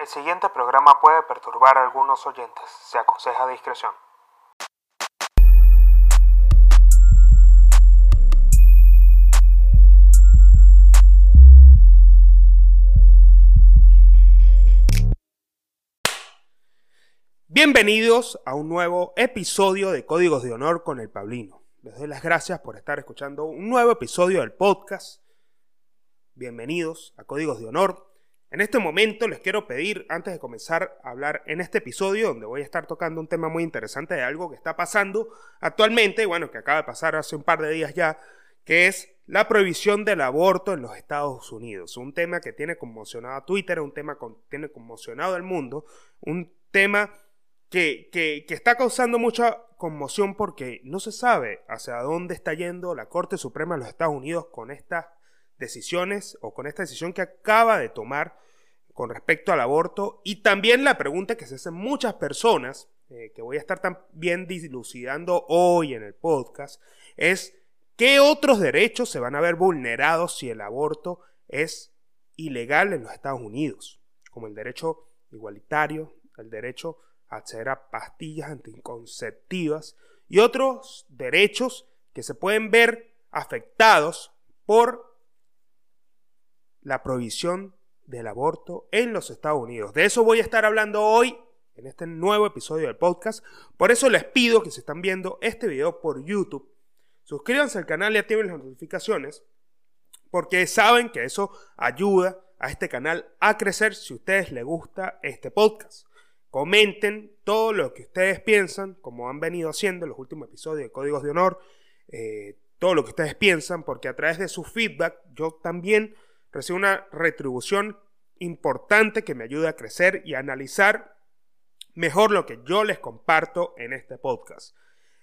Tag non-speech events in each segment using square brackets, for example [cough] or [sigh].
El siguiente programa puede perturbar a algunos oyentes. Se aconseja discreción. Bienvenidos a un nuevo episodio de Códigos de Honor con el Pablino. Les doy las gracias por estar escuchando un nuevo episodio del podcast. Bienvenidos a Códigos de Honor. En este momento les quiero pedir, antes de comenzar a hablar en este episodio, donde voy a estar tocando un tema muy interesante de algo que está pasando actualmente, bueno, que acaba de pasar hace un par de días ya, que es la prohibición del aborto en los Estados Unidos. Un tema que tiene conmocionado a Twitter, un tema que tiene conmocionado al mundo, un tema que, que, que está causando mucha conmoción porque no se sabe hacia dónde está yendo la Corte Suprema de los Estados Unidos con estas decisiones o con esta decisión que acaba de tomar con respecto al aborto. Y también la pregunta que se hacen muchas personas, eh, que voy a estar también dilucidando hoy en el podcast, es qué otros derechos se van a ver vulnerados si el aborto es ilegal en los Estados Unidos, como el derecho igualitario, el derecho a acceder a pastillas anticonceptivas y otros derechos que se pueden ver afectados por la prohibición del aborto en los Estados Unidos. De eso voy a estar hablando hoy en este nuevo episodio del podcast. Por eso les pido que si están viendo este video por YouTube, suscríbanse al canal y activen las notificaciones, porque saben que eso ayuda a este canal a crecer si a ustedes les gusta este podcast. Comenten todo lo que ustedes piensan, como han venido haciendo en los últimos episodios de Códigos de Honor, eh, todo lo que ustedes piensan, porque a través de su feedback yo también recibo una retribución importante que me ayuda a crecer y analizar mejor lo que yo les comparto en este podcast.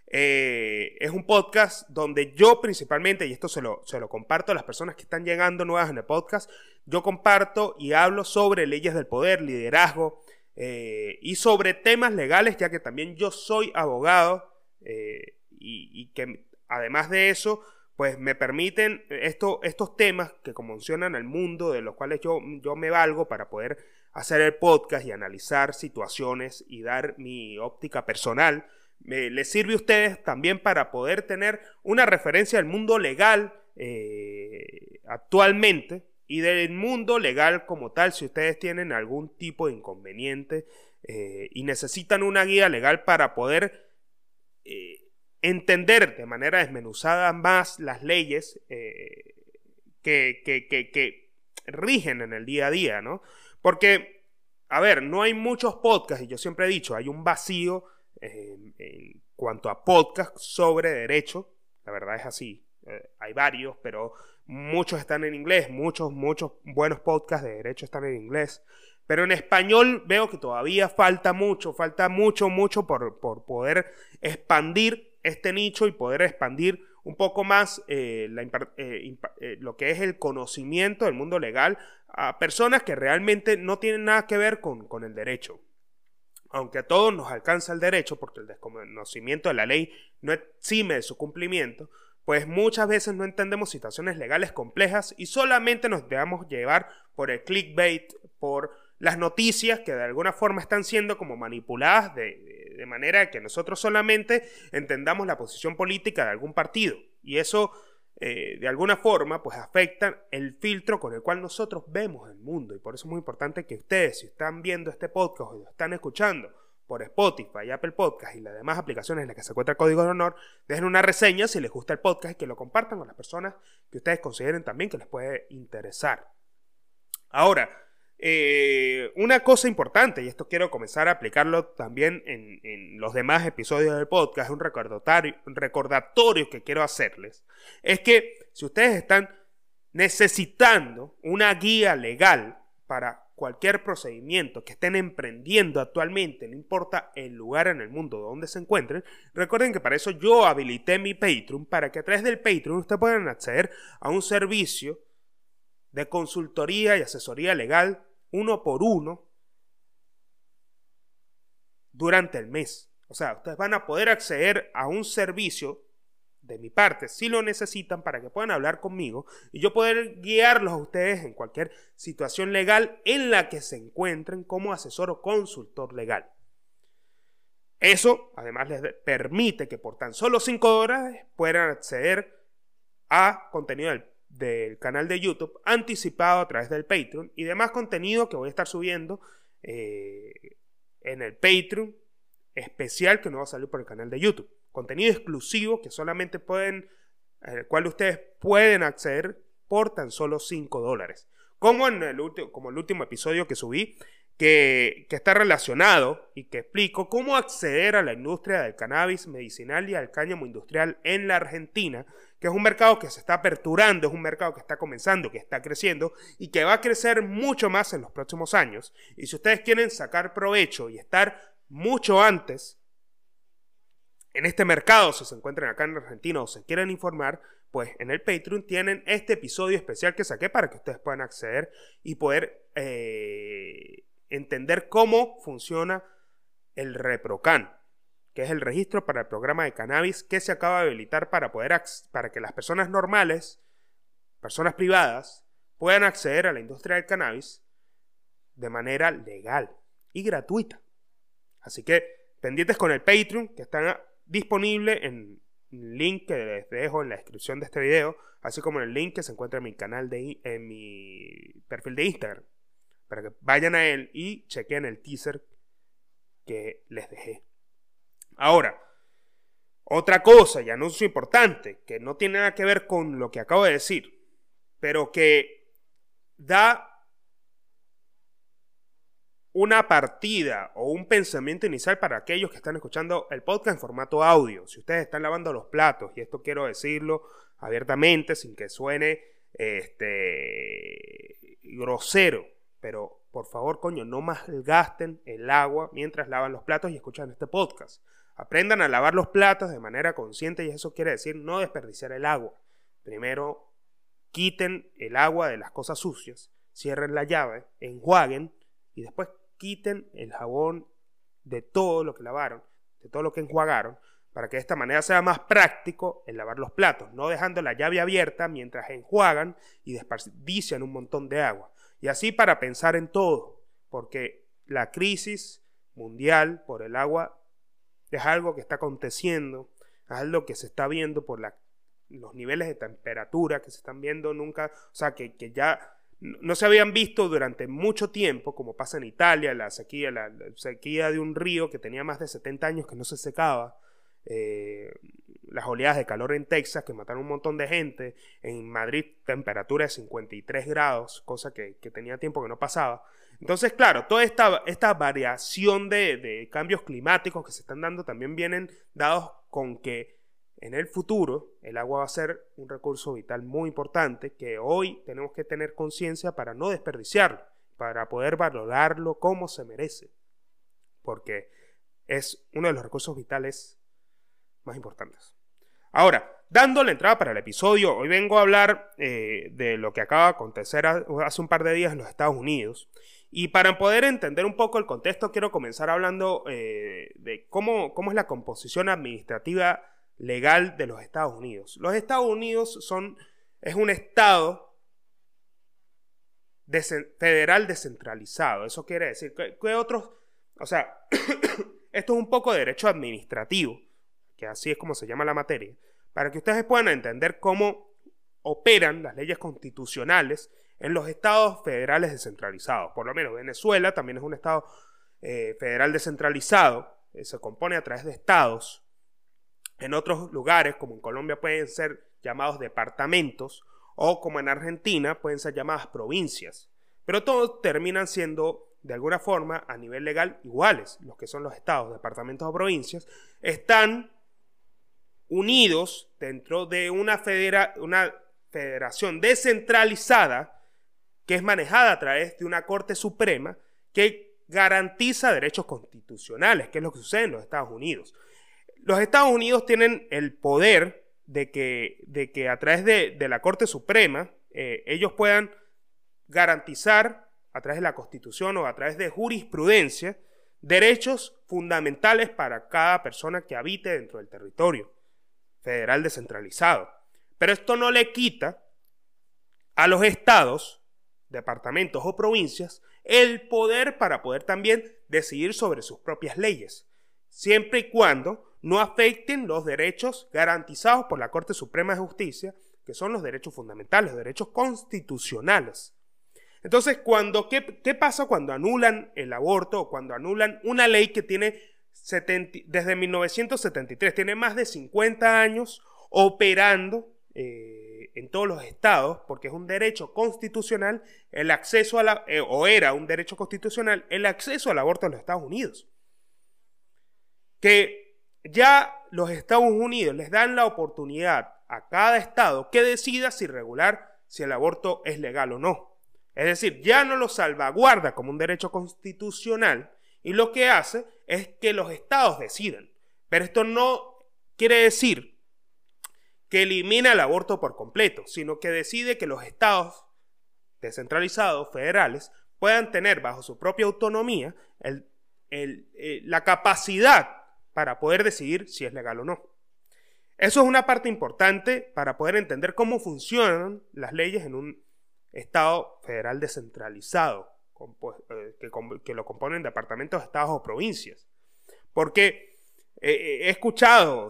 Eh, es un podcast donde yo principalmente, y esto se lo, se lo comparto a las personas que están llegando nuevas en el podcast, yo comparto y hablo sobre leyes del poder, liderazgo eh, y sobre temas legales, ya que también yo soy abogado eh, y que además de eso, pues me permiten esto, estos temas que conmocionan al mundo, de los cuales yo, yo me valgo para poder hacer el podcast y analizar situaciones y dar mi óptica personal, me, les sirve a ustedes también para poder tener una referencia del mundo legal eh, actualmente y del mundo legal como tal, si ustedes tienen algún tipo de inconveniente eh, y necesitan una guía legal para poder... Eh, entender de manera desmenuzada más las leyes eh, que, que, que, rigen en el día a día, ¿no? Porque, a ver, no hay muchos podcasts, y yo siempre he dicho, hay un vacío en cuanto a podcasts sobre derecho, la verdad es así, eh, hay varios, pero muchos están en inglés, muchos, muchos buenos podcasts de derecho están en inglés. Pero en español veo que todavía falta mucho, falta mucho, mucho por, por poder expandir este nicho y poder expandir un poco más eh, eh, eh, lo que es el conocimiento del mundo legal a personas que realmente no tienen nada que ver con, con el derecho. Aunque a todos nos alcanza el derecho, porque el desconocimiento de la ley no exime de su cumplimiento, pues muchas veces no entendemos situaciones legales complejas y solamente nos dejamos llevar por el clickbait, por las noticias que de alguna forma están siendo como manipuladas de, de, manera que nosotros solamente entendamos la posición política de algún partido. Y eso eh, de alguna forma pues afecta el filtro con el cual nosotros vemos el mundo. Y por eso es muy importante que ustedes, si están viendo este podcast o lo están escuchando por Spotify, Apple Podcast y las demás aplicaciones en las que se encuentra el código de honor, dejen una reseña si les gusta el podcast y que lo compartan con las personas que ustedes consideren también que les puede interesar. Ahora, eh, una cosa importante, y esto quiero comenzar a aplicarlo también en, los demás episodios del podcast, un recordatorio, un recordatorio que quiero hacerles, es que si ustedes están necesitando una guía legal para cualquier procedimiento que estén emprendiendo actualmente, no importa el lugar en el mundo donde se encuentren, recuerden que para eso yo habilité mi Patreon, para que a través del Patreon ustedes puedan acceder a un servicio de consultoría y asesoría legal uno por uno durante el mes. O sea, ustedes van a poder acceder a un servicio de mi parte si lo necesitan para que puedan hablar conmigo y yo poder guiarlos a ustedes en cualquier situación legal en la que se encuentren como asesor o consultor legal. Eso además les permite que por tan solo 5 dólares puedan acceder a contenido del, canal de YouTube anticipado a través del Patreon y demás contenido que voy a estar subiendo eh, en el Patreon especial que no va a salir por el canal de YouTube contenido exclusivo que solamente pueden, al cual ustedes pueden acceder por tan solo 5 dólares. Como en el, último, como el último episodio que subí, que, está relacionado y que explico cómo acceder a la industria del cannabis medicinal y al cáñamo industrial en la Argentina, que es un mercado que se está aperturando, es un mercado que está comenzando, que está creciendo y que va a crecer mucho más en los próximos años. Y si ustedes quieren sacar provecho y estar mucho antes en este mercado, si se encuentran acá en Argentina o se quieren informar, pues en el Patreon tienen este episodio especial que saqué para que ustedes puedan acceder y poder eh, entender cómo funciona el ReproCan, que es el registro para el programa de cannabis que se acaba de habilitar para, poder para que las personas normales, personas privadas, puedan acceder a la industria del cannabis de manera legal y gratuita. Así que pendientes con el Patreon, que están disponible en el link que les dejo en la descripción de este video, así como en el link que se encuentra en mi canal de en mi perfil de Instagram, para que vayan a él y chequen el teaser que les dejé. Ahora, otra cosa y anuncio importante que no tiene nada que ver con lo que acabo de decir, pero que da una partida o un pensamiento inicial para aquellos que están escuchando el podcast en formato audio. Si ustedes están lavando los platos, y esto quiero decirlo abiertamente, sin que suene este, grosero, pero por favor, coño, no malgasten el agua mientras lavan los platos y escuchan este podcast. Aprendan a lavar los platos de manera consciente y eso quiere decir no desperdiciar el agua. Primero, quiten el agua de las cosas sucias, cierren la llave, enjuaguen y después quiten el jabón de todo lo que lavaron, de todo lo que enjuagaron, para que de esta manera sea más práctico el lavar los platos, no dejando la llave abierta mientras enjuagan y desperdician un montón de agua. Y así para pensar en todo, porque la crisis mundial por el agua es algo que está aconteciendo, es algo que se está viendo por los niveles de temperatura que se están viendo nunca, o sea, que, que ya no se habían visto durante mucho tiempo, como pasa en Italia, la sequía, la, sequía de un río que tenía más de 70 años que no se secaba, eh, las oleadas de calor en Texas que mataron un montón de gente, en Madrid temperatura de 53 grados, cosa que, tenía tiempo que no pasaba. Entonces, claro, toda esta, esta variación de, de cambios climáticos que se están dando también vienen dados con que en el futuro, el agua va a ser un recurso vital muy importante que hoy tenemos que tener conciencia para no desperdiciarlo, para poder valorarlo como se merece, porque es uno de los recursos vitales más importantes. Ahora, dando la entrada para el episodio, hoy vengo a hablar eh, de lo que acaba de acontecer hace un par de días en los Estados Unidos. Y para poder entender un poco el contexto, quiero comenzar hablando eh, de cómo, es la composición administrativa legal de los Estados Unidos. Los Estados Unidos son, es un estado federal descentralizado. Eso quiere decir que, otros, o sea, [coughs] esto es un poco de derecho administrativo, que así es como se llama la materia, para que ustedes puedan entender cómo operan las leyes constitucionales en los estados federales descentralizados. Por lo menos Venezuela también es un estado eh, federal descentralizado, eh, se compone a través de estados en otros lugares, como en Colombia, pueden ser llamados departamentos o como en Argentina pueden ser llamadas provincias. Pero todos terminan siendo de alguna forma a nivel legal iguales. Los que son los estados, departamentos o provincias están unidos dentro de una, federación descentralizada que es manejada a través de una Corte Suprema que garantiza derechos constitucionales, que es lo que sucede en los Estados Unidos. Los Estados Unidos tienen el poder de que, de que a través de, la Corte Suprema eh, ellos puedan garantizar a través de la Constitución o a través de jurisprudencia derechos fundamentales para cada persona que habite dentro del territorio federal descentralizado. Pero esto no le quita a los estados, departamentos o provincias el poder para poder también decidir sobre sus propias leyes, siempre y cuando no afecten los derechos garantizados por la Corte Suprema de Justicia, que son los derechos fundamentales, los derechos constitucionales. Entonces, cuando, ¿qué, ¿qué, pasa cuando anulan el aborto o cuando anulan una ley que tiene desde 1973, tiene más de 50 años operando eh, en todos los estados, porque es un derecho constitucional el acceso a la, eh, o era un derecho constitucional el acceso al aborto en los Estados Unidos. Que ya los Estados Unidos les dan la oportunidad a cada estado que decida si regular si el aborto es legal o no. Es decir, ya no lo salvaguarda como un derecho constitucional y lo que hace es que los estados deciden. Pero esto no quiere decir que elimina el aborto por completo, sino que decide que los estados descentralizados, federales, puedan tener bajo su propia autonomía eh, la capacidad para poder decidir si es legal o no. Eso es una parte importante para poder entender cómo funcionan las leyes en un Estado federal descentralizado, eh, que, lo componen departamentos, estados o provincias. Porque eh, eh, he escuchado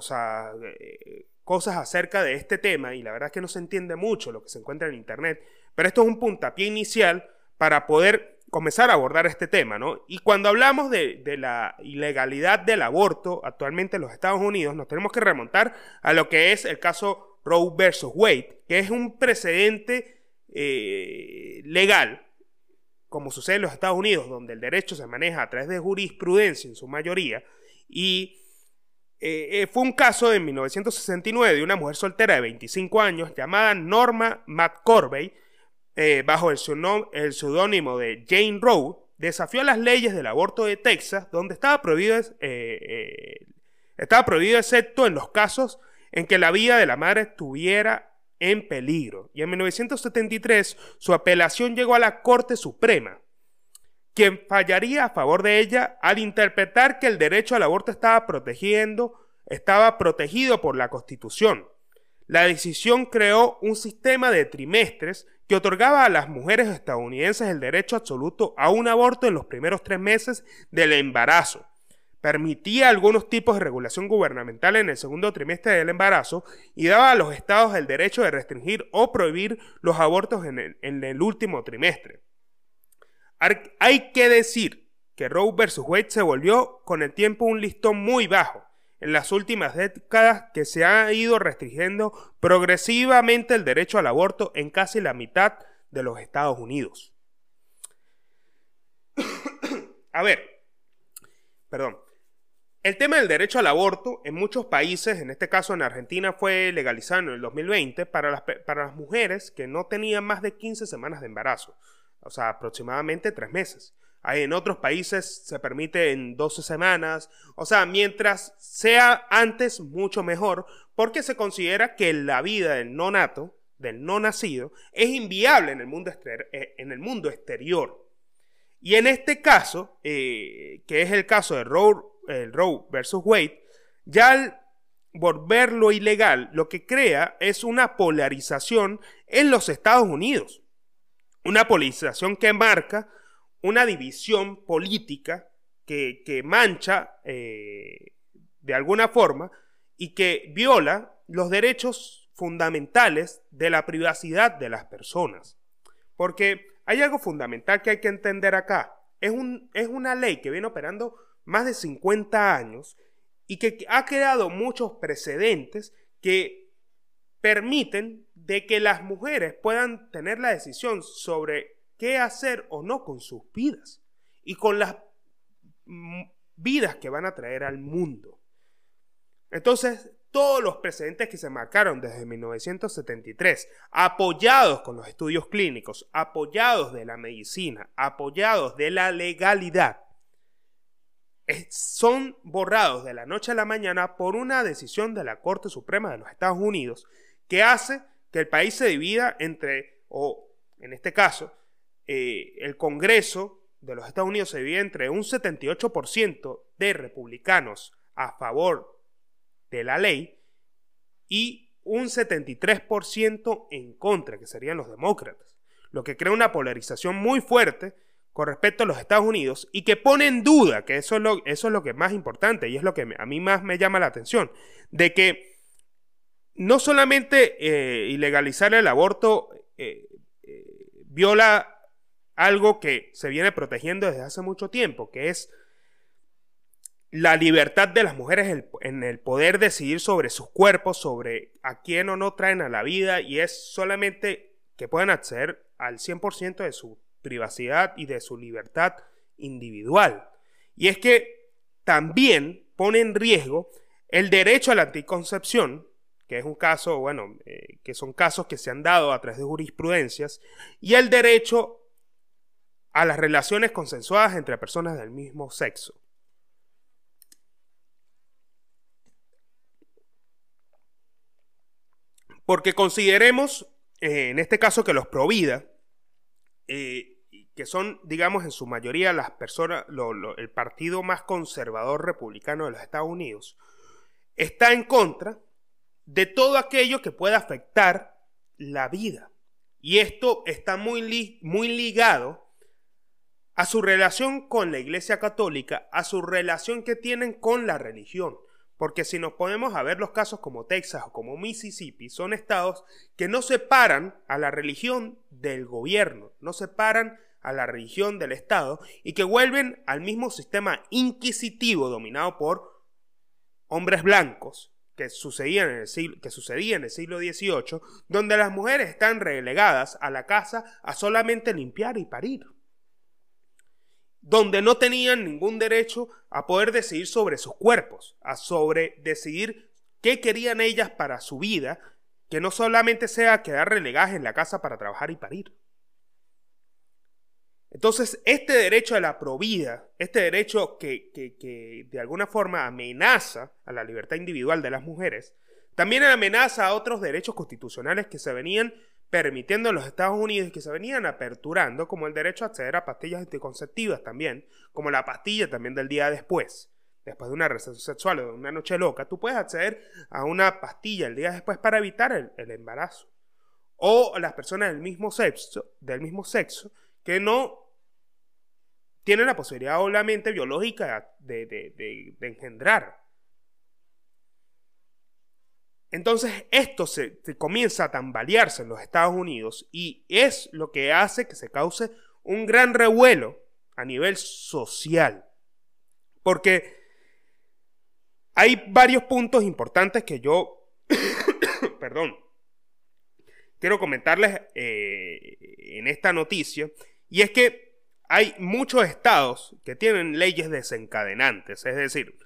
cosas acerca de este tema y la verdad es que no se entiende mucho lo que se encuentra en Internet, pero esto es un puntapié inicial para poder comenzar a abordar este tema, ¿no? Y cuando hablamos de, la ilegalidad del aborto actualmente en los Estados Unidos, nos tenemos que remontar a lo que es el caso Roe versus Wade, que es un precedente legal, como sucede en los Estados Unidos, donde el derecho se maneja a través de jurisprudencia en su mayoría, y eh, eh, fue un caso en 1969 de una mujer soltera de 25 años llamada Norma McCorvey, bajo el, seudónimo de Jane Roe, desafió las leyes del aborto de Texas, donde estaba prohibido, estaba prohibido excepto en los casos en que la vida de la madre estuviera en peligro. Y en 1973 su apelación llegó a la Corte Suprema, quien fallaría a favor de ella al interpretar que el derecho al aborto estaba protegiendo, estaba protegido por la Constitución. La decisión creó un sistema de trimestres que otorgaba a las mujeres estadounidenses el derecho absoluto a un aborto en los primeros tres meses del embarazo permitía algunos tipos de regulación gubernamental en el segundo trimestre del embarazo y daba a los estados el derecho de restringir o prohibir los abortos en el, último trimestre. Hay que decir que Roe vs. Wade se volvió con el tiempo un listón muy bajo en las últimas décadas que se ha ido restringiendo progresivamente el derecho al aborto en casi la mitad de los Estados Unidos. [coughs] a ver, perdón. El tema del derecho al aborto en muchos países, en este caso en Argentina, fue legalizado en el 2020 para las, para las mujeres que no tenían más de 15 semanas de embarazo, o sea, aproximadamente tres meses. En otros países se permite en 12 semanas, o sea, mientras sea antes, mucho mejor, porque se considera que la vida del no nato, del no nacido, es inviable en el mundo, eh, en el mundo exterior. Y en este caso, eh, que es el caso de Roe el Roe versus Wade, ya al volverlo ilegal, lo que crea es una polarización en los Estados Unidos. Una polarización que marca una división política que, mancha eh, de alguna forma y que viola los derechos fundamentales de la privacidad de las personas. Porque hay algo fundamental que hay que entender acá. Es, un, es una ley que viene operando más de 50 años y que ha creado muchos precedentes que permiten de que las mujeres puedan tener la decisión sobre qué hacer o no con sus vidas y con las vidas que van a traer al mundo. Entonces, todos los precedentes que se marcaron desde 1973, apoyados con los estudios clínicos, apoyados de la medicina, apoyados de la legalidad, son borrados de la noche a la mañana por una decisión de la Corte Suprema de los Estados Unidos que hace que el país se divida entre, o en este caso, eh, el Congreso de los Estados Unidos se divide entre un 78% de republicanos a favor de la ley y un 73% en contra, que serían los demócratas, lo que crea una polarización muy fuerte con respecto a los Estados Unidos y que pone en duda, que eso es lo, eso es lo que es más importante y es lo que a mí más me llama la atención, de que no solamente eh, ilegalizar el aborto eh, eh, viola algo que se viene protegiendo desde hace mucho tiempo, que es la libertad de las mujeres en el poder decidir sobre sus cuerpos, sobre a quién o no traen a la vida, y es solamente que puedan acceder al 100% de su privacidad y de su libertad individual. Y es que también pone en riesgo el derecho a la anticoncepción, que es un caso, bueno, eh, que son casos que se han dado a través de jurisprudencias, y el derecho a las relaciones consensuadas entre personas del mismo sexo. Porque consideremos, eh, en este caso, que los Provida eh, que son, digamos, en su mayoría las personas, el partido más conservador republicano de los Estados Unidos, está en contra de todo aquello que pueda afectar la vida. Y esto está muy, muy ligado a su relación con la Iglesia Católica, a su relación que tienen con la religión. Porque si nos ponemos a ver los casos como Texas o como Mississippi, son estados que no separan a la religión del gobierno, no separan a la religión del Estado y que vuelven al mismo sistema inquisitivo dominado por hombres blancos que sucedía en el siglo, que sucedía en el siglo XVIII, donde las mujeres están relegadas a la casa a solamente limpiar y parir, donde no tenían ningún derecho a poder decidir sobre sus cuerpos, a sobre decidir qué querían ellas para su vida, que no solamente sea quedar relegadas en la casa para trabajar y parir. Entonces, este derecho a la provida, este derecho que, de alguna forma amenaza a la libertad individual de las mujeres, también amenaza a otros derechos constitucionales que se venían permitiendo en los Estados Unidos y que se venían aperturando, como el derecho a acceder a pastillas anticonceptivas también, como la pastilla también del día después. Después de una relación sexual o de una noche loca, tú puedes acceder a una pastilla el día después para evitar el, el embarazo. O las personas del mismo sexo, del mismo sexo que no tienen la posibilidad, obviamente, biológica de, engendrar. Entonces, esto se, comienza a tambalearse en los Estados Unidos y es lo que hace que se cause un gran revuelo a nivel social. Porque hay varios puntos importantes que yo, [coughs] perdón, quiero comentarles eh, en esta noticia y es que hay muchos estados que tienen leyes desencadenantes, es decir,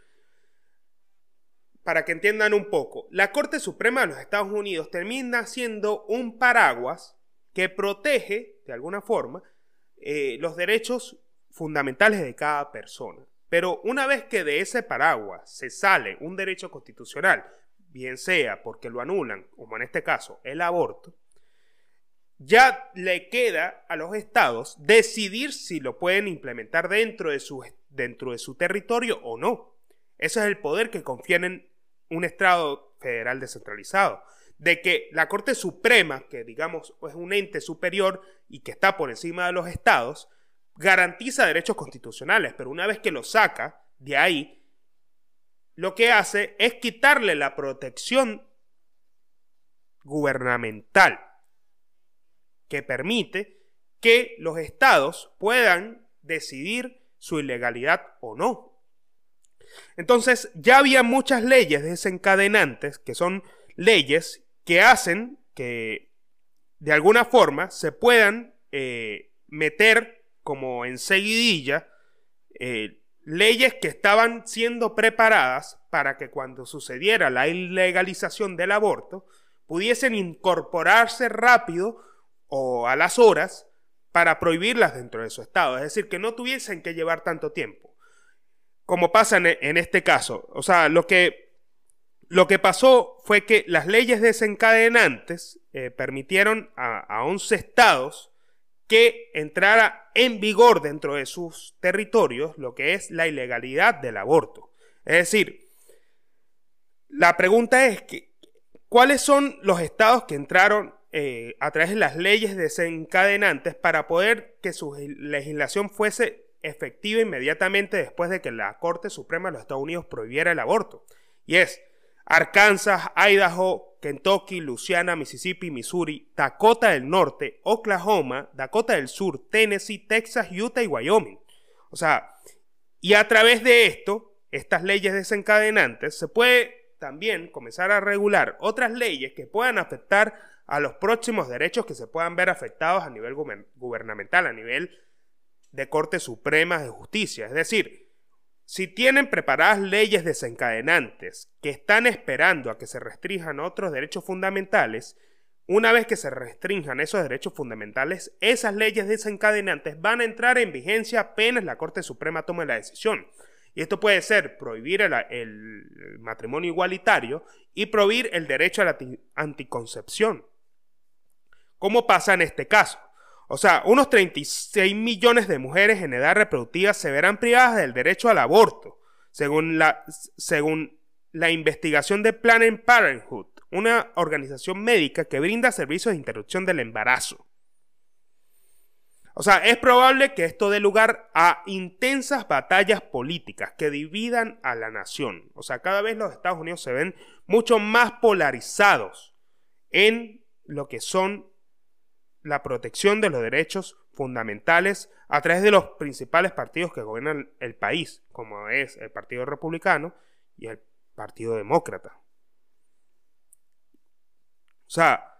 para que entiendan un poco, la Corte Suprema de los Estados Unidos termina siendo un paraguas que protege, de alguna forma, eh, los derechos fundamentales de cada persona. Pero una vez que de ese paraguas se sale un derecho constitucional, bien sea porque lo anulan, como en este caso el aborto, ya le queda a los estados decidir si lo pueden implementar dentro de su, dentro de su territorio o no. Ese es el poder que confieren en un Estado federal descentralizado. De que la Corte Suprema, que digamos es un ente superior y que está por encima de los estados, garantiza derechos constitucionales, pero una vez que lo saca de ahí, lo que hace es quitarle la protección gubernamental que permite que los estados puedan decidir su ilegalidad o no. Entonces, ya había muchas leyes desencadenantes, que son leyes que hacen que de alguna forma se puedan eh, meter como en seguidilla eh, leyes que estaban siendo preparadas para que cuando sucediera la ilegalización del aborto pudiesen incorporarse rápido o a las horas para prohibirlas dentro de su estado. Es decir, que no tuviesen que llevar tanto tiempo. Como pasa en, este caso. O sea, lo que, lo que pasó fue que las leyes desencadenantes eh, permitieron a, a 11 estados que entrara en vigor dentro de sus territorios lo que es la ilegalidad del aborto. Es decir, la pregunta es que ¿Cuáles son los estados que entraron eh, a través de las leyes desencadenantes para poder que su legislación fuese efectiva inmediatamente después de que la Corte Suprema de los Estados Unidos prohibiera el aborto? Y es Arkansas, Idaho, Kentucky, Louisiana, Mississippi, Missouri, Dakota del Norte, Oklahoma, Dakota del Sur, Tennessee, Texas, Utah y Wyoming. O sea, y a través de esto, estas leyes desencadenantes, se puede también comenzar a regular otras leyes que puedan afectar a los próximos derechos que se puedan ver afectados a nivel gubernamental, a nivel de Cortes Supremas de Justicia. Es decir, si tienen preparadas leyes desencadenantes que están esperando a que se restrinjan otros derechos fundamentales, una vez que se restrinjan esos derechos fundamentales, esas leyes desencadenantes van a entrar en vigencia apenas la Corte Suprema tome la decisión. Y esto puede ser prohibir el, matrimonio igualitario y prohibir el derecho a la anticoncepción. ¿Cómo pasa en este caso? O sea, unos 36 millones de mujeres en edad reproductiva se verán privadas del derecho al aborto, según la, según la investigación de Planned Parenthood, una organización médica que brinda servicios de interrupción del embarazo. O sea, es probable que esto dé lugar a intensas batallas políticas que dividan a la nación. O sea, cada vez los Estados Unidos se ven mucho más polarizados en lo que son la protección de los derechos fundamentales a través de los principales partidos que gobiernan el país, como es el Partido Republicano y el Partido Demócrata. O sea,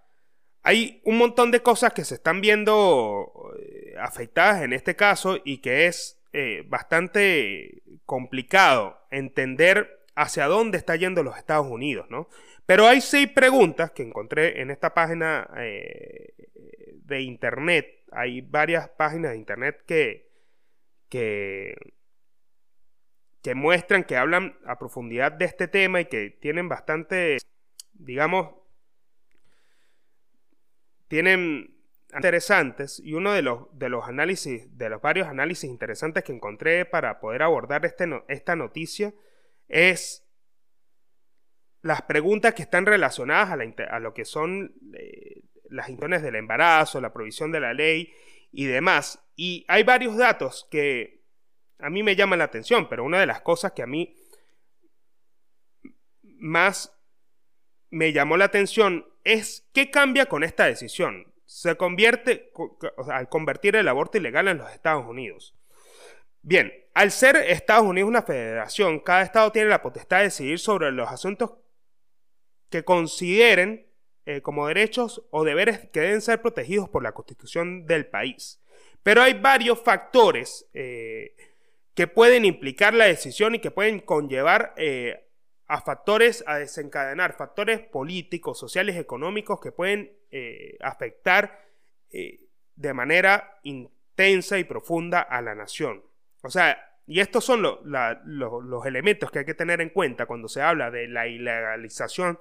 hay un montón de cosas que se están viendo eh, afectadas en este caso y que es eh, bastante complicado entender hacia dónde está yendo los Estados Unidos, ¿no? Pero hay seis preguntas que encontré en esta página eh, de internet. Hay varias páginas de internet que, que, que muestran, que hablan a profundidad de este tema y que tienen bastante, digamos, tienen interesantes y uno de los, de los análisis, de los varios análisis interesantes que encontré para poder abordar este esta noticia es las preguntas que están relacionadas a, lo que son eh, las intenciones del embarazo, la provisión de la ley y demás. Y hay varios datos que a mí me llaman la atención, pero una de las cosas que a mí más me llamó la atención es qué cambia con esta decisión. Se convierte, al convertir el aborto ilegal en los Estados Unidos. Bien, al ser Estados Unidos una federación, cada estado tiene la potestad de decidir sobre los asuntos que consideren eh, como derechos o deberes que deben ser protegidos por la constitución del país. Pero hay varios factores eh, que pueden implicar la decisión y que pueden conllevar eh, a factores a desencadenar, factores políticos, sociales, económicos que pueden afectar de manera intensa y profunda a la nación. O sea, y estos son los elementos que hay que tener en cuenta cuando se habla de la ilegalización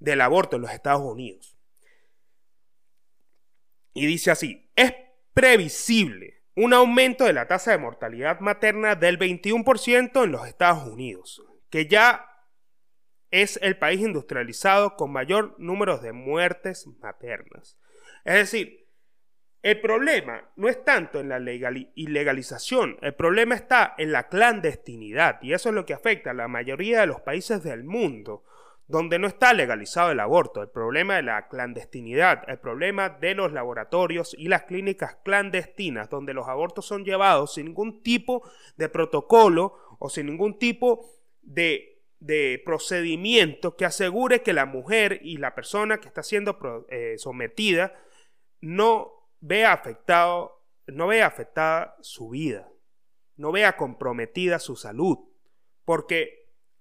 del aborto en los Estados Unidos. Y dice así, es previsible un aumento de la tasa de mortalidad materna del 21% en los Estados Unidos, que ya es el país industrializado con mayor número de muertes maternas. Es decir, el problema no es tanto en la ilegalización, el problema está en la clandestinidad y eso es lo que afecta a la mayoría de los países del mundo donde no está legalizado el aborto, el problema de la clandestinidad, el problema de los laboratorios y las clínicas clandestinas, donde los abortos son llevados sin ningún tipo de protocolo o sin ningún tipo de de procedimiento que asegure que la mujer y la persona que está siendo eh, sometida no vea afectado, no vea afectada su vida, no vea comprometida su salud, porque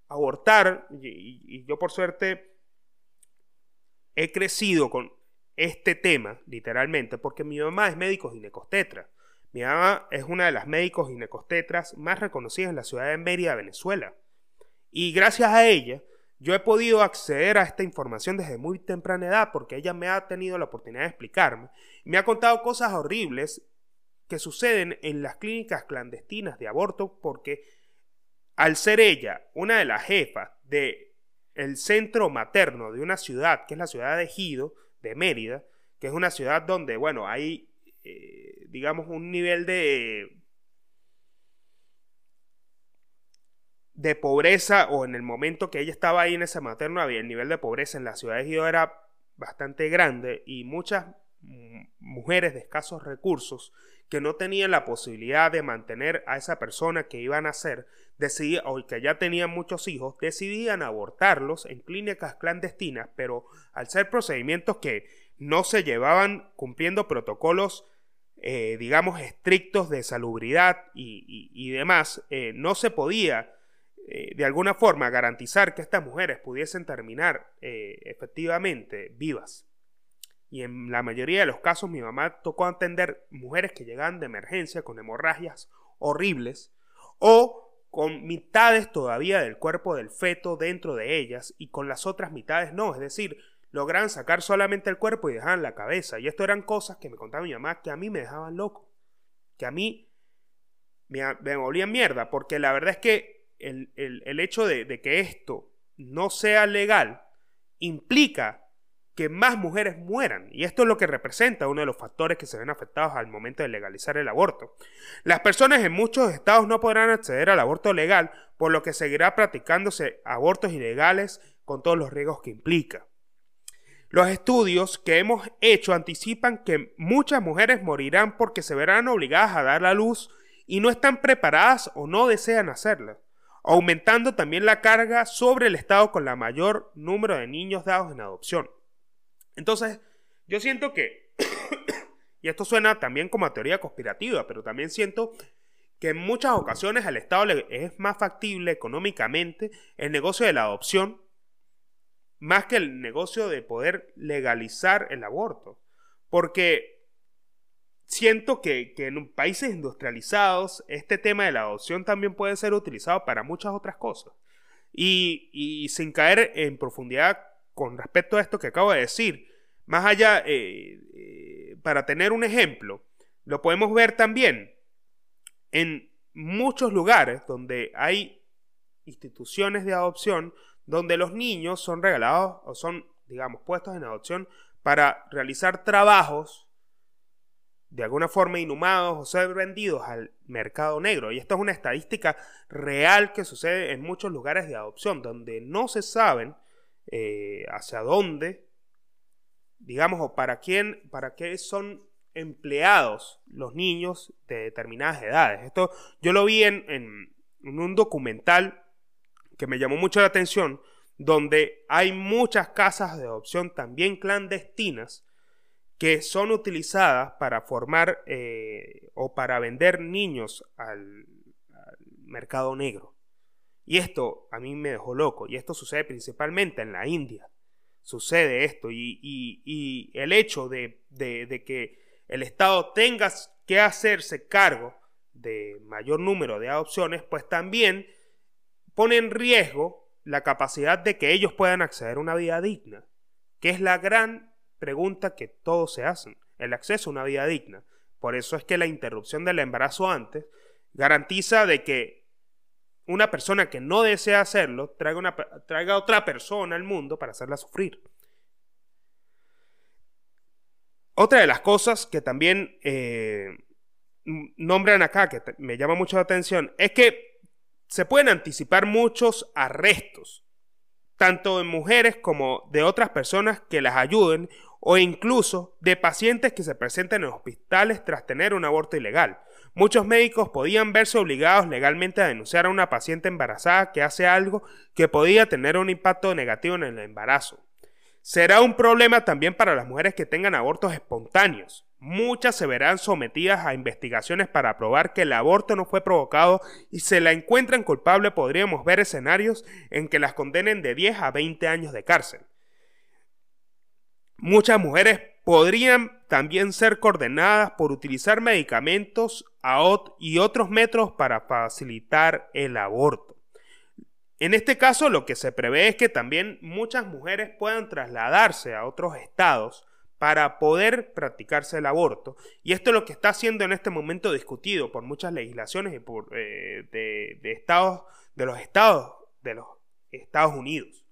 abortar, y, yo por suerte he crecido con este tema, literalmente, porque mi mamá es médico ginecostetra. Mi mamá es una de las médicos ginecostetras más reconocidas en la ciudad de Mérida, Venezuela. Y gracias a ella, yo he podido acceder a esta información desde muy temprana edad porque ella me ha tenido la oportunidad de explicarme. Me ha contado cosas horribles que suceden en las clínicas clandestinas de aborto porque al ser ella una de las jefas de el centro materno de una ciudad, que es la ciudad de Ejido, de Mérida, que es una ciudad donde, bueno, hay, eh, digamos, un nivel de de pobreza, o en el momento que ella estaba ahí en ese materno, había el nivel de pobreza en la ciudad de Ejido era bastante grande y muchas mujeres de escasos recursos que no tenían la posibilidad de mantener a esa persona que iban a ser, decidían, o que ya tenían muchos hijos, decidían abortarlos en clínicas clandestinas, pero al ser procedimientos que no se llevaban cumpliendo protocolos, eh, digamos, estrictos de salubridad y, demás, eh, no se podía eh, de alguna forma garantizar que estas mujeres pudiesen terminar efectivamente vivas. Y en la mayoría de los casos mi mamá tocó atender mujeres que llegaban de emergencia con hemorragias horribles o con mitades todavía del cuerpo del feto dentro de ellas y con las otras mitades no, es decir, logran sacar solamente el cuerpo y dejaban la cabeza. Y esto eran cosas que me contaba mi mamá que a mí me dejaban loco, que a mí me, me volvían mierda, porque la verdad es que el, el, hecho de, de que esto no sea legal implica que más mujeres mueran. Y esto es lo que representa uno de los factores que se ven afectados al momento de legalizar el aborto. Las personas en muchos estados no podrán acceder al aborto legal, por lo que seguirá practicándose abortos ilegales con todos los riesgos que implica. Los estudios que hemos hecho anticipan que muchas mujeres morirán porque se verán obligadas a dar la luz y no están preparadas o no desean hacerlo, aumentando también la carga sobre el Estado con la mayor número de niños dados en adopción. Entonces, yo siento que, [coughs] y esto suena también como a teoría conspirativa, pero también siento que en muchas ocasiones al Estado le es más factible económicamente el negocio de la adopción más que el negocio de poder legalizar el aborto. Porque siento que, en países industrializados este tema de la adopción también puede ser utilizado para muchas otras cosas. Y, y sin caer en profundidad con respecto a esto que acabo de decir, más allá, eh, eh, para tener un ejemplo, lo podemos ver también en muchos lugares donde hay instituciones de adopción donde los niños son regalados o son, digamos, puestos en adopción para realizar trabajos de alguna forma inhumados o ser vendidos al mercado negro. Y esto es una estadística real que sucede en muchos lugares de adopción, donde no se saben eh, hacia dónde digamos, o para quién, para qué son empleados los niños de determinadas edades. Esto yo lo vi en, en, un documental que me llamó mucho la atención, donde hay muchas casas de adopción también clandestinas que son utilizadas para formar eh, o para vender niños al, al, mercado negro. Y esto a mí me dejó loco, y esto sucede principalmente en la India sucede esto y, el hecho de, que el Estado tenga que hacerse cargo de mayor número de adopciones, pues también pone en riesgo la capacidad de que ellos puedan acceder a una vida digna, que es la gran pregunta que todos se hacen, el acceso a una vida digna. Por eso es que la interrupción del embarazo antes garantiza de que una persona que no desea hacerlo traiga, una, traiga otra persona al mundo para hacerla sufrir. Otra de las cosas que también eh, nombran acá, que me llama mucho la atención, es que se pueden anticipar muchos arrestos, tanto de mujeres como de otras personas que las ayuden o incluso de pacientes que se presenten en hospitales tras tener un aborto ilegal. Muchos médicos podían verse obligados legalmente a denunciar a una paciente embarazada que hace algo que podía tener un impacto negativo en el embarazo. Será un problema también para las mujeres que tengan abortos espontáneos. Muchas se verán sometidas a investigaciones para probar que el aborto no fue provocado y se la encuentran culpable podríamos ver escenarios en que las condenen de 10 a 20 años de cárcel. Muchas mujeres podrían también ser coordenadas por utilizar medicamentos y otros métodos para facilitar el aborto. En este caso lo que se prevé es que también muchas mujeres puedan trasladarse a otros estados para poder practicarse el aborto. Y esto es lo que está siendo en este momento discutido por muchas legislaciones eh, de, estados, de los estados de los Estados Unidos.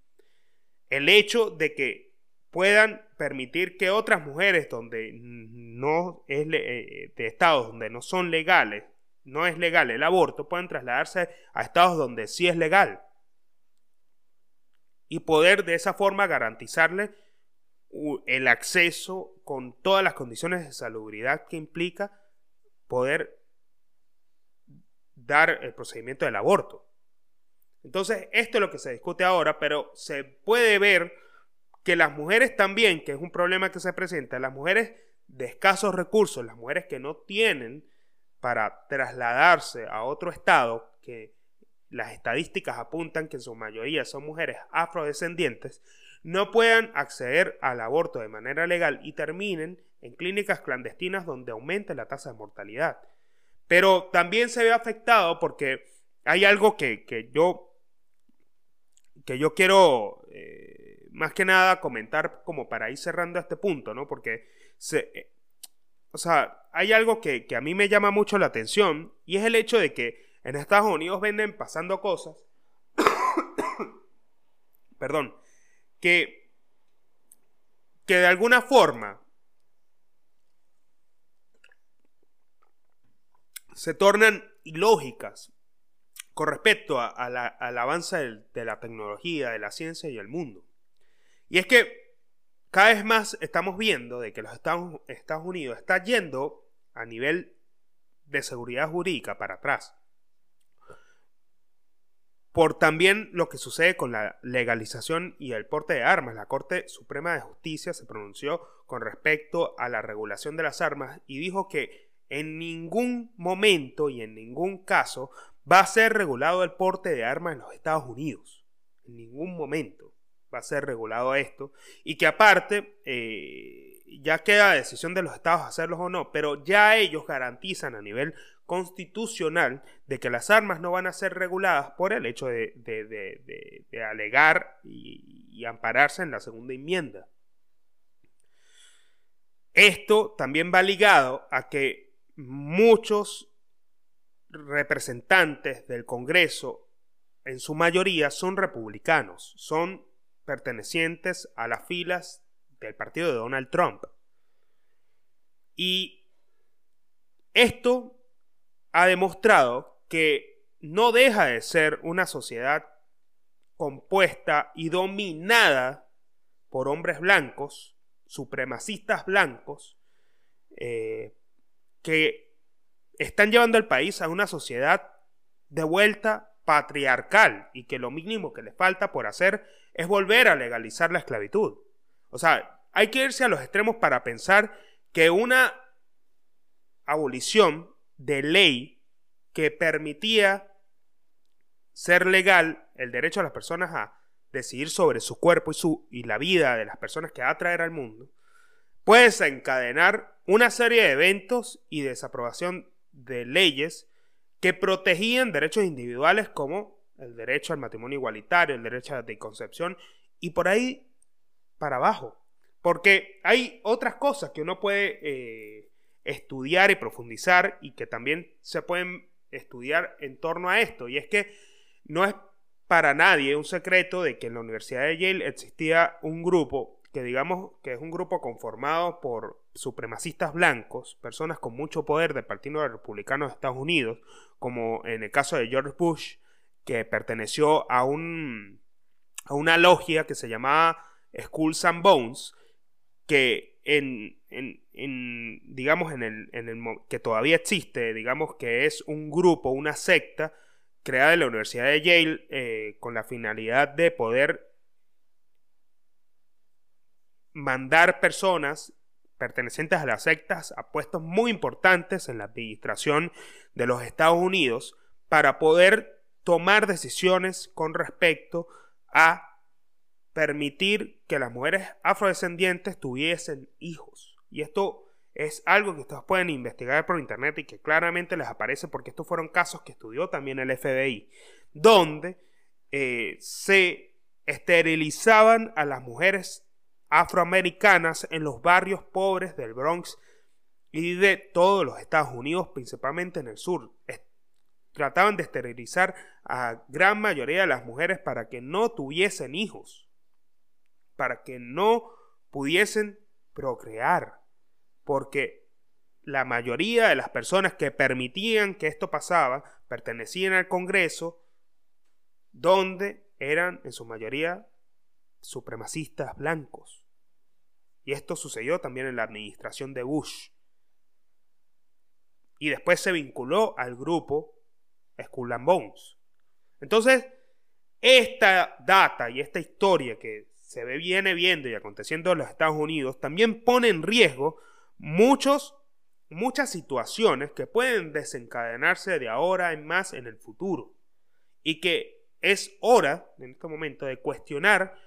el hecho de que puedan permitir que otras mujeres donde no es eh, de estados donde no son legales, no es legal el aborto, puedan trasladarse a estados donde sí es legal. Y poder de esa forma garantizarle el acceso con todas las condiciones de salubridad que implica poder dar el procedimiento del aborto. Entonces, esto es lo que se discute ahora, pero se puede ver que las mujeres también, que es un problema que se presenta, las mujeres de escasos recursos, las mujeres que no tienen para trasladarse a otro estado, que las estadísticas apuntan que en su mayoría son mujeres afrodescendientes, no puedan acceder al aborto de manera legal y terminen en clínicas clandestinas donde aumente la tasa de mortalidad. Pero también se ve afectado porque hay algo que, yo, que yo quiero eh, más que nada comentar como para ir cerrando este punto, ¿no? Porque se, eh, o sea, hay algo que, que a mí me llama mucho la atención y es el hecho de que en Estados Unidos venden pasando cosas. [coughs] Perdón que, que de alguna forma se tornan ilógicas con respecto al avance de la tecnología, de la ciencia y el mundo. Y es que cada vez más estamos viendo de que los Estados, Estados Unidos está yendo a nivel de seguridad jurídica para atrás por también lo que sucede con la legalización y el porte de armas. La Corte Suprema de Justicia se pronunció con respecto a la regulación de las armas y dijo que en ningún momento y en ningún caso va a ser regulado el porte de armas en los Estados Unidos. En ningún momento va a ser regulado esto. Y que aparte, eh, ya queda decisión de los estados hacerlos o no, pero ya ellos garantizan a nivel constitucional de que las armas no van a ser reguladas por el hecho de, alegar y, y ampararse en la segunda enmienda. Esto también va ligado a que muchos representantes del Congreso, en su mayoría, son republicanos, son pertenecientes a las filas del partido de Donald Trump. Y esto ha demostrado que no deja de ser una sociedad compuesta y dominada por hombres blancos, supremacistas blancos, eh, que están llevando al país a una sociedad de vuelta patriarcal y que lo mínimo que le falta por hacer es volver a legalizar la esclavitud. O sea, hay que irse a los extremos para pensar que una abolición de ley que permitía ser legal el derecho a las personas a decidir sobre su cuerpo y, su, y la vida de las personas que va a traer al mundo, puede desencadenar una serie de eventos y desaprobación de leyes que protegían derechos individuales como el derecho al matrimonio igualitario, el derecho a la anticoncepción y por ahí para abajo. Porque hay otras cosas que uno puede eh, estudiar y profundizar y que también se pueden estudiar en torno a esto. Y es que no es para nadie un secreto de que en la Universidad de Yale existía un grupo que digamos que es un grupo conformado por supremacistas blancos, personas con mucho poder del Partido Republicano de Estados Unidos, como en el caso de George Bush, que perteneció a, un, a una logia que se llamaba Skulls and Bones, que en, en, digamos, en el, en el, que todavía existe, digamos que es un grupo, una secta creada en la Universidad de Yale eh, con la finalidad de poder mandar personas pertenecientes a las sectas a puestos muy importantes en la administración de los Estados Unidos para poder tomar decisiones con respecto a permitir que las mujeres afrodescendientes tuviesen hijos. Y esto es algo que ustedes pueden investigar por internet y que claramente les aparece porque estos fueron casos que estudió también el FBI, donde eh, se esterilizaban a las mujeres afroamericanas en los barrios pobres del Bronx y de todos los Estados Unidos, principalmente en el sur. Trataban de esterilizar a gran mayoría de las mujeres para que no tuviesen hijos. para que no pudiesen procrear, porque la mayoría de las personas que permitían que esto pasaba pertenecían al Congreso, donde eran en su mayoría supremacistas blancos. Y esto sucedió también en la administración de Bush. Y después se vinculó al grupo Skull and Bones. Entonces, esta data y esta historia que se viene viendo y aconteciendo en los Estados Unidos también pone en riesgo muchos, muchas situaciones que pueden desencadenarse de ahora en más en el futuro. Y que es hora, en este momento, de cuestionar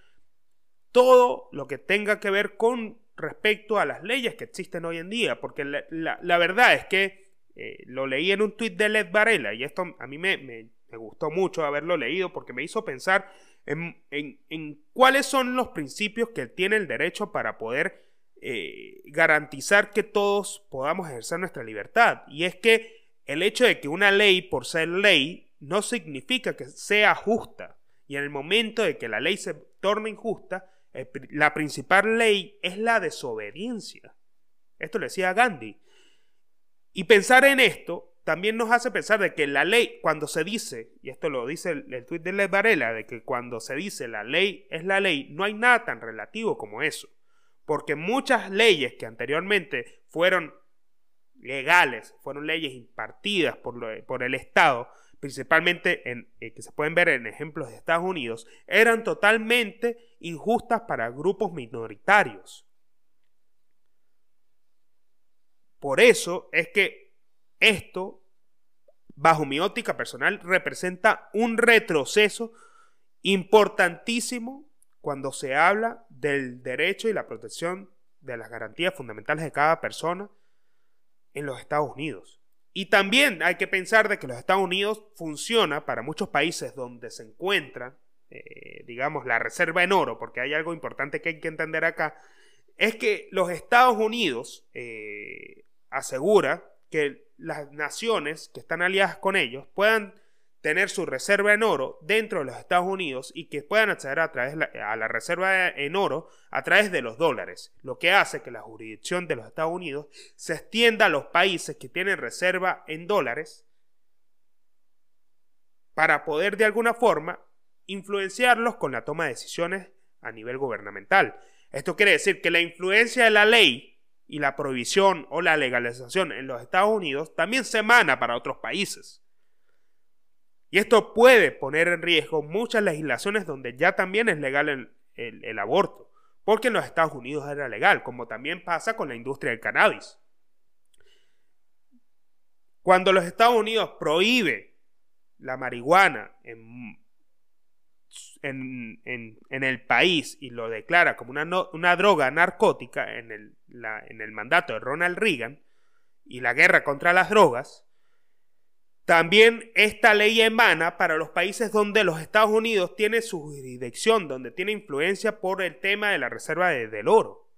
todo lo que tenga que ver con respecto a las leyes que existen hoy en día. Porque la, verdad es que eh, lo leí en un tuit de Led Varela y esto a mí me gustó mucho haberlo leído porque me hizo pensar en, cuáles son los principios que tiene el derecho para poder eh, garantizar que todos podamos ejercer nuestra libertad. Y es que el hecho de que una ley, por ser ley, no significa que sea justa. Y en el momento de que la ley se torne injusta, la principal ley es la desobediencia. Esto lo decía Gandhi. Y pensar en esto también nos hace pensar de que la ley, cuando se dice, y esto lo dice el, tuit de Les Varela, de que cuando se dice la ley es la ley, no hay nada tan relativo como eso. Porque muchas leyes que anteriormente fueron legales, fueron leyes impartidas por, por el Estado, principalmente en, eh, que se pueden ver en ejemplos de Estados Unidos, eran totalmente injustas para grupos minoritarios. Por eso es que esto bajo mi óptica personal, representa un retroceso importantísimo cuando se habla del derecho y la protección de las garantías fundamentales de cada persona en los Estados Unidos. Y también hay que pensar de que los Estados Unidos funciona para muchos países donde se encuentra, eh, digamos, la reserva en oro, porque hay algo importante que hay que entender acá, es que los Estados Unidos eh, asegura que las naciones que están aliadas con ellos puedan tener su reserva en oro dentro de los Estados Unidos y que puedan acceder a, través a la reserva en oro a través de los dólares, lo que hace que la jurisdicción de los Estados Unidos se extienda a los países que tienen reserva en dólares para poder de alguna forma influenciarlos con la toma de decisiones a nivel gubernamental. Esto quiere decir que la influencia de la ley y la prohibición o la legalización en los Estados Unidos también se emana para otros países. Y esto puede poner en riesgo muchas legislaciones donde ya también es legal el, aborto, porque en los Estados Unidos era legal, como también pasa con la industria del cannabis. Cuando los Estados Unidos prohíbe la marihuana en el país y lo declara como una, una droga narcótica en el mandato de Ronald Reagan y la guerra contra las drogas, también esta ley emana para los países donde los Estados Unidos tiene su jurisdicción, donde tiene influencia por el tema de la reserva del oro.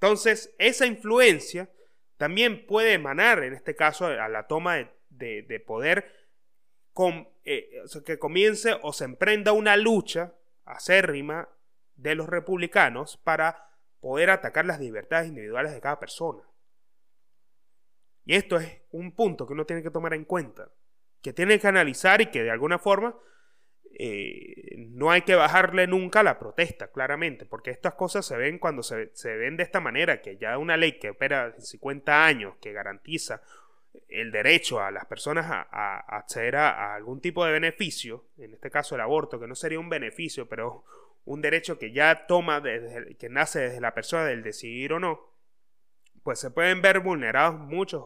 Entonces, esa influencia también puede emanar, en este caso, a la toma de, de poder eh, que comience o se emprenda una lucha acérrima de los republicanos para poder atacar las libertades individuales de cada persona. Y esto es un punto que uno tiene que tomar en cuenta, que tiene que analizar y que de alguna forma eh, no hay que bajarle nunca la protesta, claramente, porque estas cosas se ven cuando se, se ven de esta manera, que ya una ley que opera 50 años, que garantiza el derecho a las personas a, acceder a, algún tipo de beneficio, en este caso el aborto, que no sería un beneficio, pero un derecho que ya toma, desde, que nace desde la persona del decidir o no, pues se pueden ver vulnerados muchos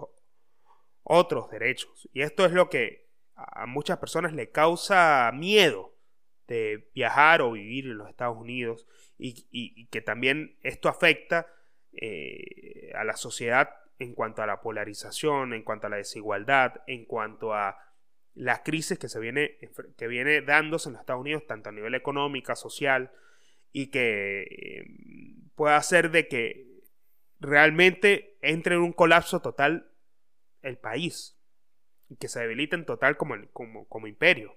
otros derechos. Y esto es lo que a muchas personas le causa miedo de viajar o vivir en los Estados Unidos y, que también esto afecta eh, a la sociedad en cuanto a la polarización, en cuanto a la desigualdad, en cuanto a la crisis que se viene, que viene dándose en los Estados Unidos, tanto a nivel económico, social, y que eh, puede hacer de que realmente entre en un colapso total el país y que se debilite en total como, como, como imperio.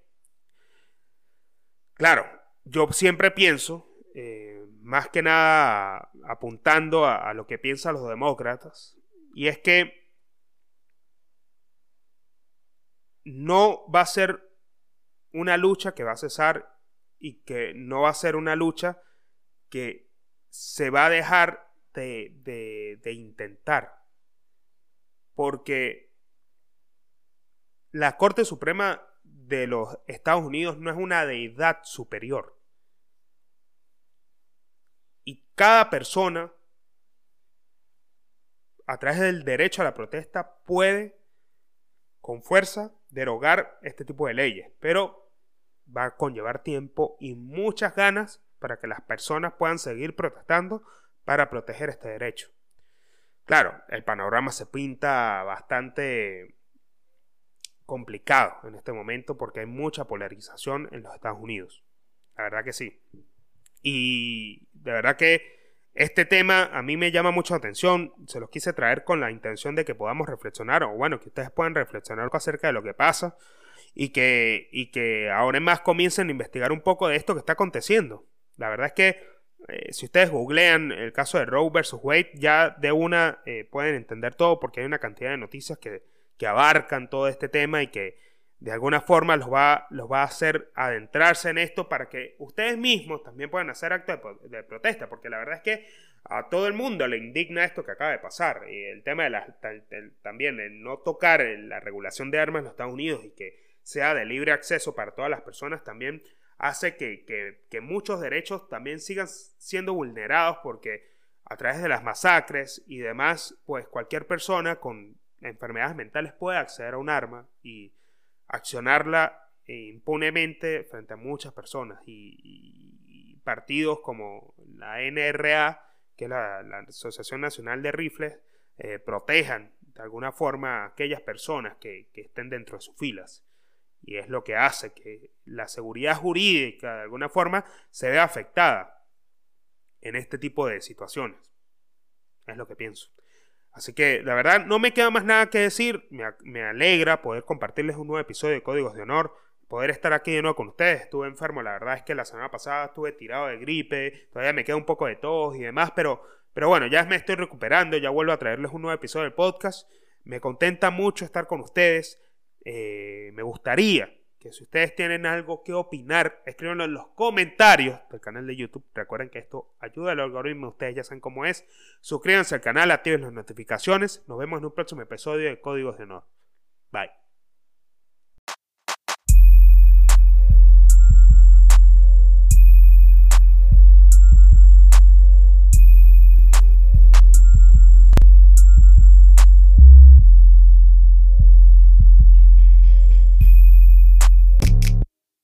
Claro, yo siempre pienso eh, más que nada apuntando a, lo que piensan los demócratas, y es que no va a ser una lucha que va a cesar y que no va a ser una lucha que se va a dejar de, intentar. Porque la Corte Suprema de los Estados Unidos no es una deidad superior. Y cada persona, a través del derecho a la protesta, puede con fuerza derogar este tipo de leyes. Pero va a conllevar tiempo y muchas ganas para que las personas puedan seguir protestando para proteger este derecho. Claro, el panorama se pinta bastante complicado en este momento porque hay mucha polarización en los Estados Unidos. La verdad que sí. Y de verdad que este tema a mí me llama mucho atención. Se los quise traer con la intención de que podamos reflexionar, o bueno, que ustedes puedan reflexionar acerca de lo que pasa y que, y que ahora en más comiencen a investigar un poco de esto que está aconteciendo. La verdad es que eh, si ustedes googlean el caso de Roe versus Wade, ya de una eh, pueden entender todo porque hay una cantidad de noticias que, que abarcan todo este tema y que de alguna forma los va, los va a hacer adentrarse en esto para que ustedes mismos también puedan hacer actos de, protesta, porque la verdad es que a todo el mundo le indigna esto que acaba de pasar. Y el tema de también de no tocar la regulación de armas en los Estados Unidos y que sea de libre acceso para todas las personas también hace que, que muchos derechos también sigan siendo vulnerados porque a través de las masacres y demás, pues cualquier persona con enfermedades mentales puede acceder a un arma y accionarla impunemente frente a muchas personas y, partidos como la NRA, que es la, Asociación Nacional de Rifles, eh, protejan de alguna forma a aquellas personas que estén dentro de sus filas. Y es lo que hace que la seguridad jurídica de alguna forma se vea afectada en este tipo de situaciones. Es lo que pienso. Así que la verdad no me queda más nada que decir. Me, alegra poder compartirles un nuevo episodio de Códigos de Honor. Poder estar aquí de nuevo con ustedes. Estuve enfermo, la verdad es que la semana pasada estuve tirado de gripe. Todavía me queda un poco de tos y demás. Pero, pero bueno, ya me estoy recuperando. Ya vuelvo a traerles un nuevo episodio del podcast. Me contenta mucho estar con ustedes. Eh, me gustaría si ustedes tienen algo que opinar, escríbanlo en los comentarios del canal de YouTube. Recuerden que esto ayuda al algoritmo, ustedes ya saben cómo es. Suscríbanse al canal, activen las notificaciones. Nos vemos en un próximo episodio de Códigos de Honor. Bye.